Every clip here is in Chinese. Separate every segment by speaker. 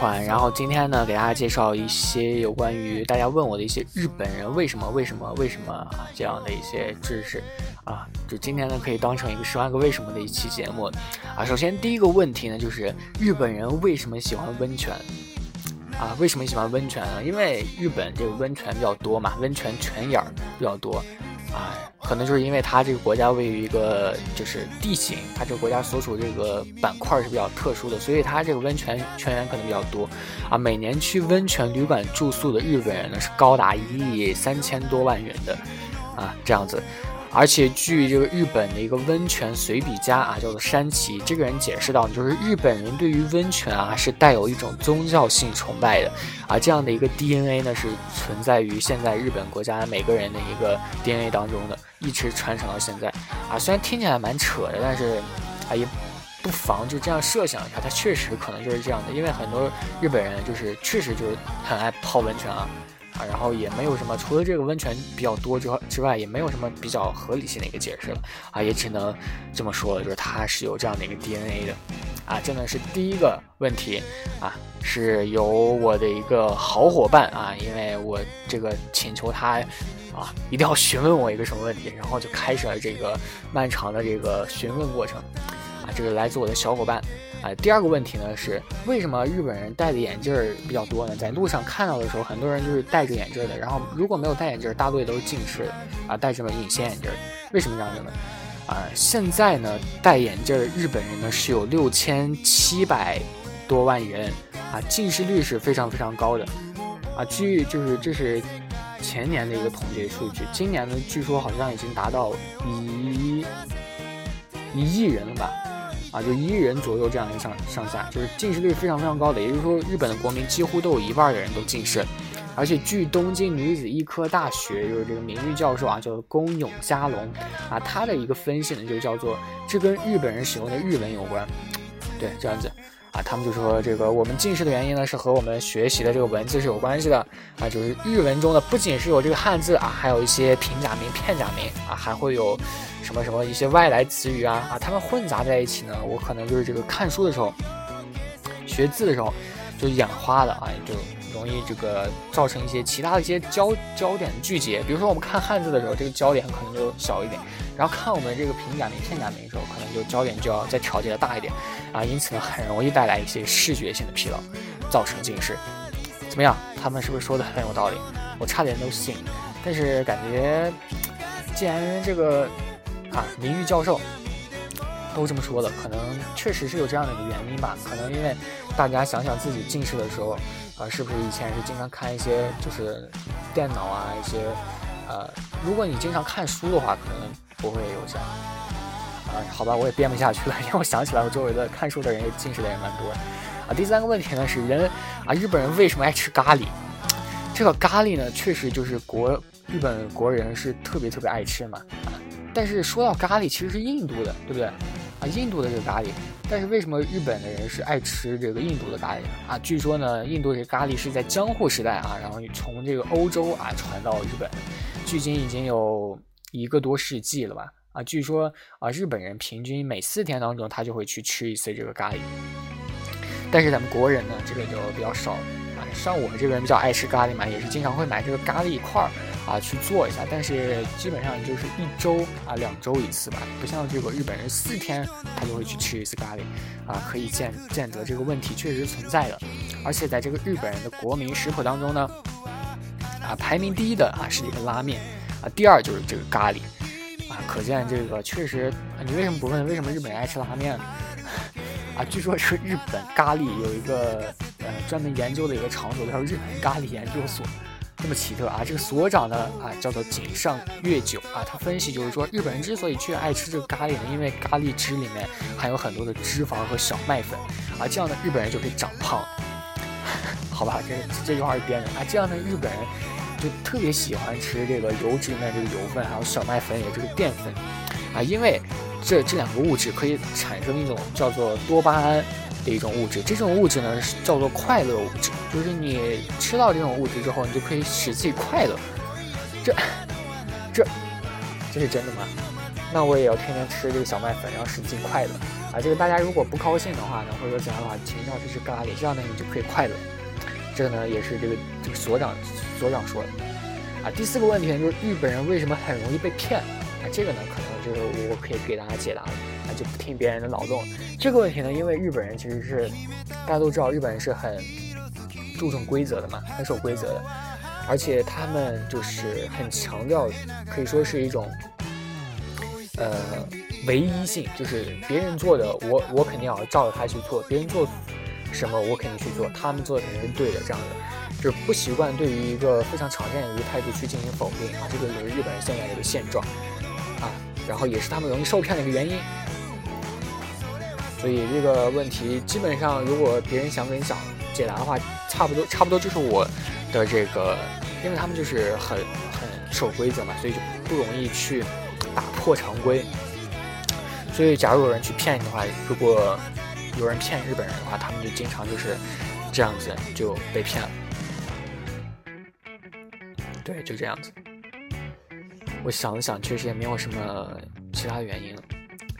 Speaker 1: 然后今天呢，给大家介绍一些有关于大家问我的一些日本人为什么为什么为什么这样的一些知识啊，就今天呢可以当成一个十万个为什么的一期节目啊。首先第一个问题呢，就是日本人为什么喜欢温泉啊？为什么喜欢温泉呢？因为日本这个温泉比较多嘛，温泉泉眼儿比较多。啊，可能就是因为它这个国家位于一个就是地形，它这个国家所处这个板块是比较特殊的，所以它这个温泉泉源可能比较多。啊，每年去温泉旅馆住宿的日本人呢是高达一亿三千多万人的，啊，这样子。而且据这个日本的一个温泉随笔家啊，叫做山崎，这个人解释到，就是日本人对于温泉啊是带有一种宗教性崇拜的，啊，这样的一个 DNA 呢是存在于现在日本国家每个人的一个 DNA 当中的，一直传承到现在，啊，虽然听起来蛮扯的，但是啊也不妨就这样设想一下，它确实可能就是这样的，因为很多日本人就是确实就是很爱泡温泉啊。啊，然后也没有什么，除了这个温泉比较多之之外，也没有什么比较合理性的一个解释了。啊，也只能这么说了，就是它是有这样的一个 DNA 的，啊，真的是第一个问题啊，是由我的一个好伙伴啊，因为我这个请求他啊，一定要询问我一个什么问题，然后就开始了这个漫长的这个询问过程啊，这个来自我的小伙伴。啊，第二个问题呢是为什么日本人戴的眼镜儿比较多呢？在路上看到的时候，很多人就是戴着眼镜的，然后如果没有戴眼镜，大多也都是近视的啊，戴着隐形眼镜儿。为什么这样子呢？啊，现在呢戴眼镜儿日本人呢是有六千七百多万人啊，近视率是非常非常高的啊。据就是这是前年的一个统计数据，今年呢据说好像已经达到一一亿人了吧。啊，就一亿人左右这样一个上上下，就是近视率非常非常高的，也就是说，日本的国民几乎都有一半的人都近视，而且据东京女子医科大学就是这个名誉教授啊，叫宫永佳龙啊，他的一个分析呢，就叫做这跟日本人使用的日文有关，对，这样子。啊，他们就说这个我们近视的原因呢，是和我们学习的这个文字是有关系的啊，就是日文中呢，不仅是有这个汉字啊，还有一些平假名、片假名啊，还会有什么什么一些外来词语啊啊，他们混杂在一起呢，我可能就是这个看书的时候，学字的时候就眼花了啊，就容易这个造成一些其他的一些焦焦点聚集，比如说我们看汉字的时候，这个焦点可能就小一点。然后看我们这个平假名、片假名的时候，可能就焦点就要再调节的大一点啊，因此呢，很容易带来一些视觉性的疲劳，造成近视。怎么样？他们是不是说的很有道理？我差点都信。但是感觉，既然这个啊名誉教授都这么说了，可能确实是有这样的一个原因吧。可能因为大家想想自己近视的时候啊，是不是以前是经常看一些就是电脑啊一些呃，如果你经常看书的话，可能。不会有这样啊？好吧，我也编不下去了，因为我想起来，我周围的看书的人也、近视的人蛮多啊。第三个问题呢是人啊，日本人为什么爱吃咖喱？这个咖喱呢，确实就是国日本国人是特别特别爱吃嘛啊。但是说到咖喱，其实是印度的，对不对啊？印度的这个咖喱，但是为什么日本的人是爱吃这个印度的咖喱啊？据说呢，印度这咖喱是在江户时代啊，然后从这个欧洲啊传到日本，距今已经有。一个多世纪了吧？啊，据说啊，日本人平均每四天当中，他就会去吃一次这个咖喱。但是咱们国人呢，这个就比较少啊。像我这个人比较爱吃咖喱嘛，也是经常会买这个咖喱块儿啊去做一下。但是基本上就是一周啊两周一次吧，不像这个日本人四天他就会去吃一次咖喱啊。可以见见得这个问题确实存在的。而且在这个日本人的国民食谱当中呢，啊，排名第一的啊是一个拉面。啊，第二就是这个咖喱，啊，可见这个确实，你为什么不问为什么日本人爱吃拉面呢？啊，据说是日本咖喱有一个呃专门研究的一个场所，叫日本咖喱研究所，这么奇特啊！这个所长呢啊叫做井上月久啊，他分析就是说，日本人之所以去爱吃这个咖喱呢，因为咖喱汁里面含有很多的脂肪和小麦粉，啊，这样的日本人就可以长胖。好吧，这这句话是编的啊，这样的日本人。就特别喜欢吃这个油脂里面这个油分，还有小麦粉也这个淀粉，啊，因为这这两个物质可以产生一种叫做多巴胺的一种物质，这种物质呢是叫做快乐物质，就是你吃到这种物质之后，你就可以使自己快乐。这这这是真的吗？那我也要天天吃这个小麦粉，然后使劲快乐啊！这个大家如果不高兴的话呢，或者说怎样的话，请一定要去吃咖喱，这样呢你就可以快乐。这个呢也是这个这个所长所长说的啊。第四个问题呢就是日本人为什么很容易被骗啊？这个呢可能就是我可以给大家解答了就不听别人的脑洞。这个问题呢，因为日本人其实是大家都知道，日本人是很注重规则的嘛，很守规则的，而且他们就是很强调，可以说是一种。呃，唯一性就是别人做的，我我肯定要照着他去做；别人做什么，我肯定去做。他们做的肯定是对的，这样的就是不习惯对于一个非常常见的一个态度去进行否定啊。这个也是日本人现在的一个现状啊，然后也是他们容易受骗的一个原因。所以这个问题基本上，如果别人想跟你讲解答的话，差不多差不多就是我的这个，因为他们就是很很守规则嘛，所以就不容易去。打破常规，所以假如有人去骗你的话，如果有人骗日本人的话，他们就经常就是这样子就被骗了。对，就这样子。我想了想，确实也没有什么其他原因了。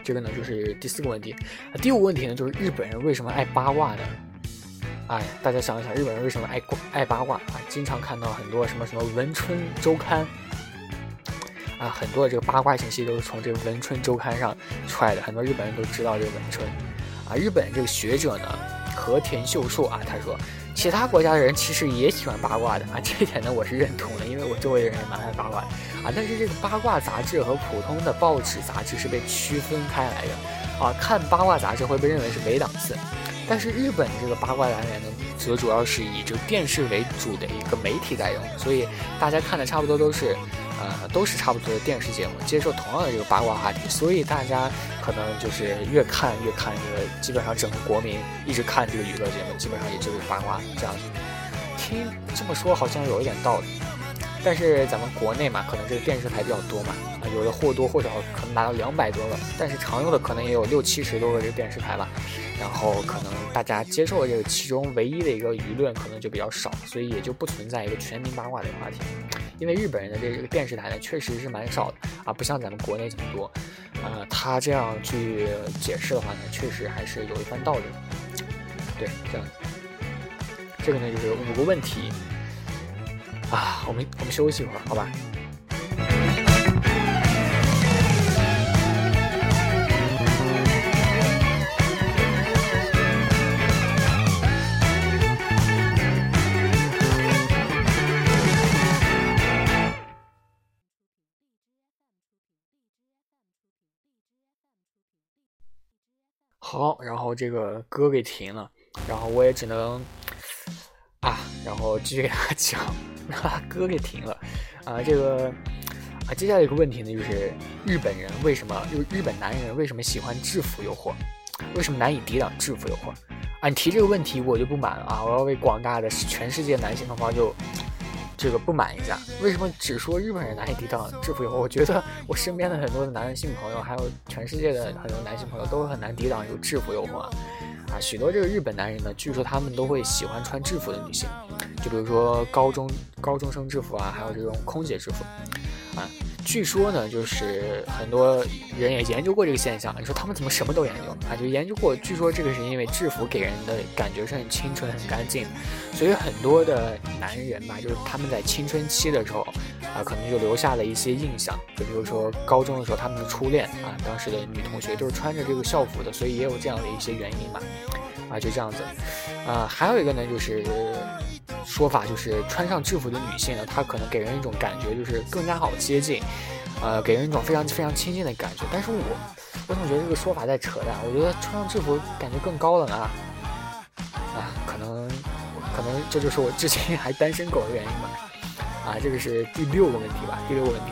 Speaker 1: 这个呢，就是第四个问题。第五个问题呢，就是日本人为什么爱八卦呢？哎，大家想一想，日本人为什么爱爱八卦啊？经常看到很多什么什么文春周刊。啊，很多的这个八卦信息都是从这个文春周刊上出来的，很多日本人都知道这个文春。啊，日本这个学者呢，和田秀树啊，他说，其他国家的人其实也喜欢八卦的啊，这一点呢我是认同的，因为我周围的人也蛮爱八卦的啊。但是这个八卦杂志和普通的报纸杂志是被区分开来的啊，看八卦杂志会被认为是没档次，但是日本这个八卦来源呢，则主要是以这个电视为主的一个媒体在用，所以大家看的差不多都是。呃，都是差不多的电视节目，接受同样的这个八卦话题，所以大家可能就是越看越看这个，基本上整个国民一直看这个娱乐节目，基本上也就是八卦这样子。听这么说好像有一点道理，但是咱们国内嘛，可能这个电视台比较多嘛，啊，有的或多或少可能达到两百多个，但是常用的可能也有六七十多个这个电视台吧。然后可能大家接受的这个其中唯一的一个舆论可能就比较少，所以也就不存在一个全民八卦的话题。因为日本人的这个电视台呢，确实是蛮少的啊，不像咱们国内这么多。呃，他这样去解释的话呢，确实还是有一番道理。对，这样。这个呢就是五个问题啊，我们我们休息一会儿，好吧？好，然后这个歌给停了，然后我也只能啊，然后继续给大家讲，歌给停了啊。这个啊，接下来一个问题呢，就是日本人为什么，就日本男人为什么喜欢制服诱惑？为什么难以抵挡制服诱惑？啊，你提这个问题我就不满了啊！我要为广大的全世界男性同胞就。这个不满一下，为什么只说日本人难以抵挡制服诱惑？我觉得我身边的很多的男性朋友，还有全世界的很多男性朋友，都很难抵挡有制服诱惑啊！啊，许多这个日本男人呢，据说他们都会喜欢穿制服的女性，就比如说高中高中生制服啊，还有这种空姐制服，啊。据说呢，就是很多人也研究过这个现象。你说他们怎么什么都研究啊？就研究过。据说这个是因为制服给人的感觉是很清纯、很干净，所以很多的男人吧，就是他们在青春期的时候啊，可能就留下了一些印象。就比如说高中的时候，他们的初恋啊，当时的女同学就是穿着这个校服的，所以也有这样的一些原因嘛。啊，就这样子。啊，还有一个呢，就是。说法就是穿上制服的女性呢，她可能给人一种感觉就是更加好接近，呃，给人一种非常非常亲近的感觉。但是我我总觉得这个说法在扯淡。我觉得穿上制服感觉更高冷啊，啊，可能可能这就是我至今还单身狗的原因吧。啊，这个是第六个问题吧，第六个问题。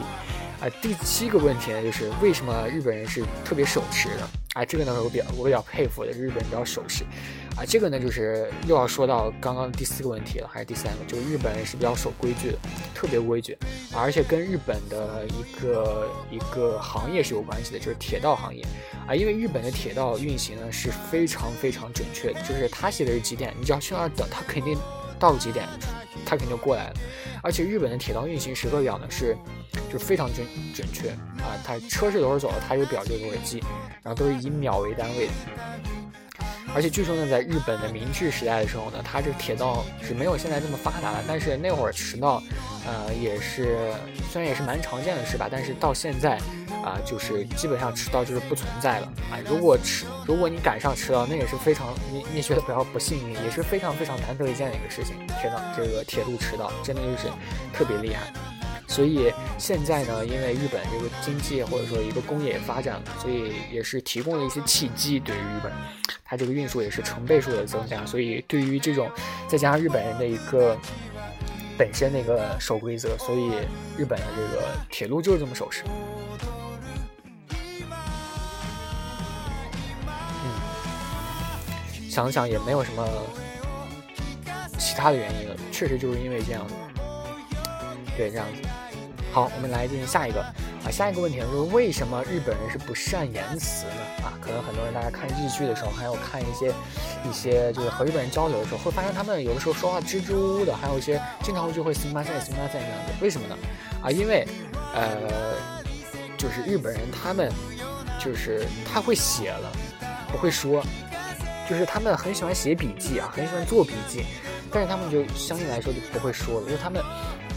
Speaker 1: 啊，第七个问题呢，就是为什么日本人是特别守时的？啊，这个呢，我比较我比较佩服的，日本人比较守时。啊，这个呢，就是又要说到刚刚第四个问题了，还是第三个？就是日本人是比较守规矩的，特别规矩，而且跟日本的一个一个行业是有关系的，就是铁道行业。啊，因为日本的铁道运行呢是非常非常准确的，就是他写的是几点，你只要去那儿等，他肯定到几点，他肯定就过来了。而且日本的铁道运行时刻表呢是。就非常准准确啊。它车是多少走，它有表就多少记，然后都是以秒为单位的。而且据说呢，在日本的明治时代的时候呢，它这铁道是没有现在这么发达的，但是那会儿迟到，呃，也是虽然也是蛮常见的事吧，但是到现在。啊，就是基本上迟到就是不存在了啊！如果迟，如果你赶上迟到，那也是非常你你觉得不要不幸运，也是非常非常难得一见的一个事情。铁道这个铁路迟到，真的就是特别厉害。所以现在呢，因为日本这个经济或者说一个工业发展，所以也是提供了一些契机，对于日本，它这个运输也是成倍数的增加。所以对于这种再加上日本人的一个本身那个守规则，所以日本的这个铁路就是这么守时。想想也没有什么其他的原因了，确实就是因为这样子。对，这样子。好，我们来进行下一个啊，下一个问题呢，就是为什么日本人是不善言辞呢？啊，可能很多人大家看日剧的时候，还有看一些一些就是和日本人交流的时候，会发现他们有的时候说话支支吾吾的，还有一些经常就会 s i m a s e s i m a s e 这样子。为什么呢？啊，因为呃，就是日本人他们就是他会写了，不会说。就是他们很喜欢写笔记啊，很喜欢做笔记，但是他们就相对来说就不会说了，因为他们，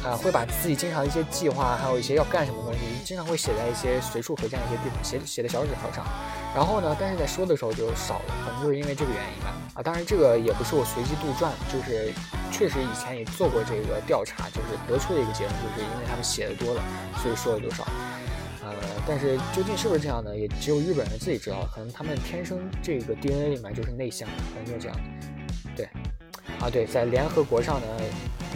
Speaker 1: 啊，会把自己经常一些计划，还有一些要干什么东西，经常会写在一些随处可见的一些地方，写写在小纸条上。然后呢，但是在说的时候就少了，可能就是因为这个原因吧。啊，当然这个也不是我随机杜撰，就是确实以前也做过这个调查，就是得出的一个结论，就是因为他们写的多了，所以说的就少。呃，但是究竟是不是这样呢？也只有日本人自己知道。可能他们天生这个 DNA 里面就是内向，可能就是这样。对，啊对，在联合国上呢，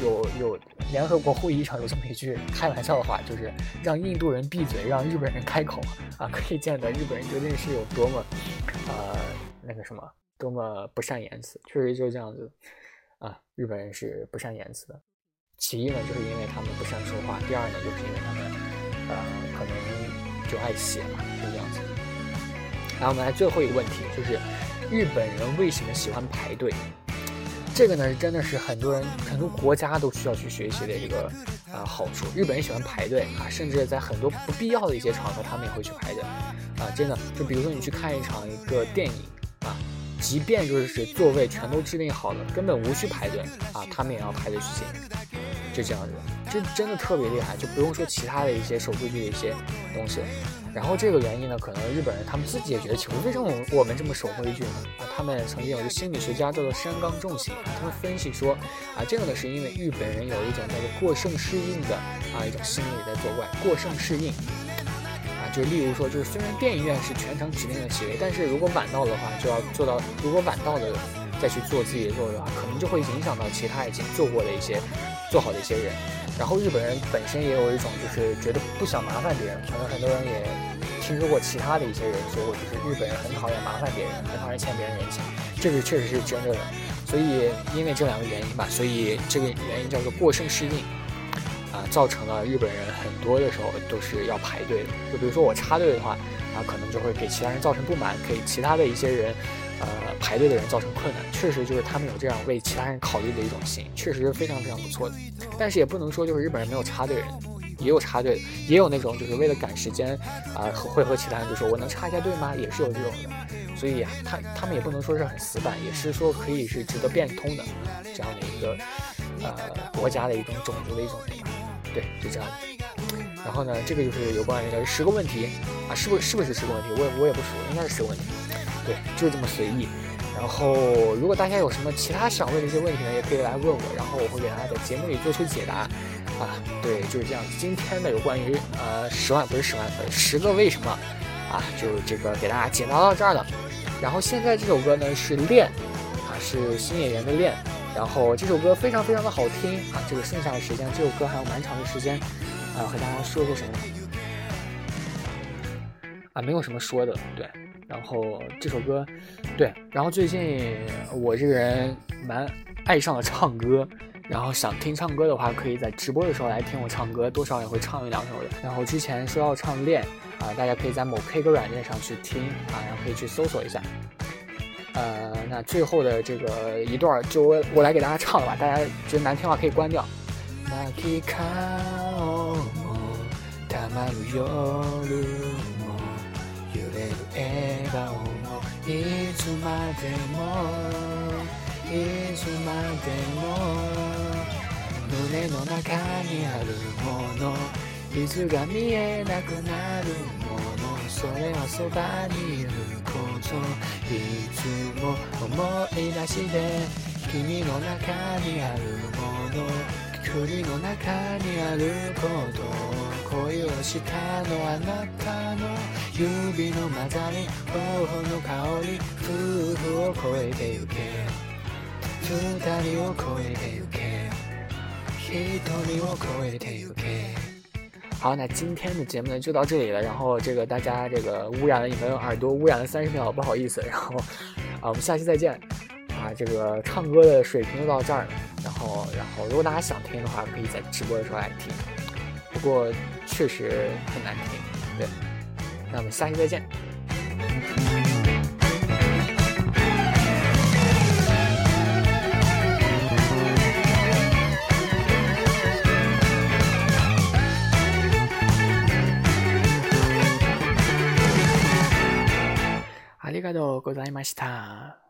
Speaker 1: 有有联合国会议上有这么一句开玩笑的话，就是让印度人闭嘴，让日本人开口啊，可以见得日本人究竟是有多么，呃，那个什么，多么不善言辞。确实就是这样子啊，日本人是不善言辞的。其一呢，就是因为他们不善说话；第二呢，就是因为他们，呃，可能。就爱写嘛，就这样子。然后我们来最后一个问题，就是日本人为什么喜欢排队？这个呢，真的是很多人、很多国家都需要去学习的这个啊好处。日本人喜欢排队啊，甚至在很多不必要的一些场合，他们也会去排队啊。真的，就比如说你去看一场一个电影啊，即便就是座位全都制定好了，根本无需排队啊，他们也要排队去进。就这样子，这真的特别厉害，就不用说其他的一些守规矩的一些东西。然后这个原因呢，可能日本人他们自己也觉得奇怪，为什么我们这么守规矩呢？啊，他们曾经有一个心理学家叫做山冈重喜，他们分析说，啊，这个呢是因为日本人有一种叫做过剩适应的啊一种心理在作怪。过剩适应，啊，就例如说，就是虽然电影院是全程指定的席位，但是如果晚到的话，就要做到，如果晚到的再去做自己的座位的话，可能就会影响到其他已经坐过的一些。做好的一些人，然后日本人本身也有一种就是觉得不想麻烦别人，可能很多人也听说过其他的一些人说过，就是日本人很讨厌麻烦别人，很讨厌欠别人人情，这个确实是真的。所以因为这两个原因吧，所以这个原因叫做过剩适应，啊，造成了日本人很多的时候都是要排队的。就比如说我插队的话，啊，可能就会给其他人造成不满，给其他的一些人。呃，排队的人造成困难，确实就是他们有这样为其他人考虑的一种心，确实是非常非常不错的。但是也不能说就是日本人没有插队人，也有插队的，也有那种就是为了赶时间啊，会和其他人就说我能插一下队吗？也是有这种的。所以他他们也不能说是很死板，也是说可以是值得变通的这样的一个呃国家的一种种族的一种对吧？对，就这样。然后呢，这个就是有关于的十个问题啊，是不是是不是十个问题？我也我也不熟，应该是十个问题。对，就这么随意。然后，如果大家有什么其他想问的一些问题呢，也可以来问我，然后我会给大家在节目里做出解答。啊，对，就是这样。今天的有关于呃十万不是十万粉，十个为什么啊，就这个给大家解答到这儿了。然后现在这首歌呢是恋，啊是新演员的恋。然后这首歌非常非常的好听啊。这个剩下的时间，这首歌还有蛮长的时间啊，和大家说说什么？啊，没有什么说的，对。然后这首歌，对，然后最近我这个人蛮爱上了唱歌，然后想听唱歌的话，可以在直播的时候来听我唱歌，多少也会唱一两首的。然后之前说要唱恋啊，大家可以在某 K 歌软件上去听啊，然后可以去搜索一下。呃，那最后的这个一段就我我来给大家唱了吧，大家觉得难听的话可以关掉。まる夜いつまでもいつまでも胸の中にあるものいつが見えなくなるものそれはそばにいること。いつも思い出して君の中にあるもの栗の中にあること。恋をしたのあなたの指の混ざり頬の香り夫婦を超えてゆけ二人を超えてゆけ一人を超えてゆけ好，那今天的节目呢就到这里了。然后这个大家这个污染了你们耳朵，污染了三十秒，不好意思。然后啊，我们下期再见。啊，这个唱歌的水平就到这儿了。然后，然后如果大家想听的话，可以在直播的时候来听。 不过确实很难听，对。那我们下期再见。ありがとうございました。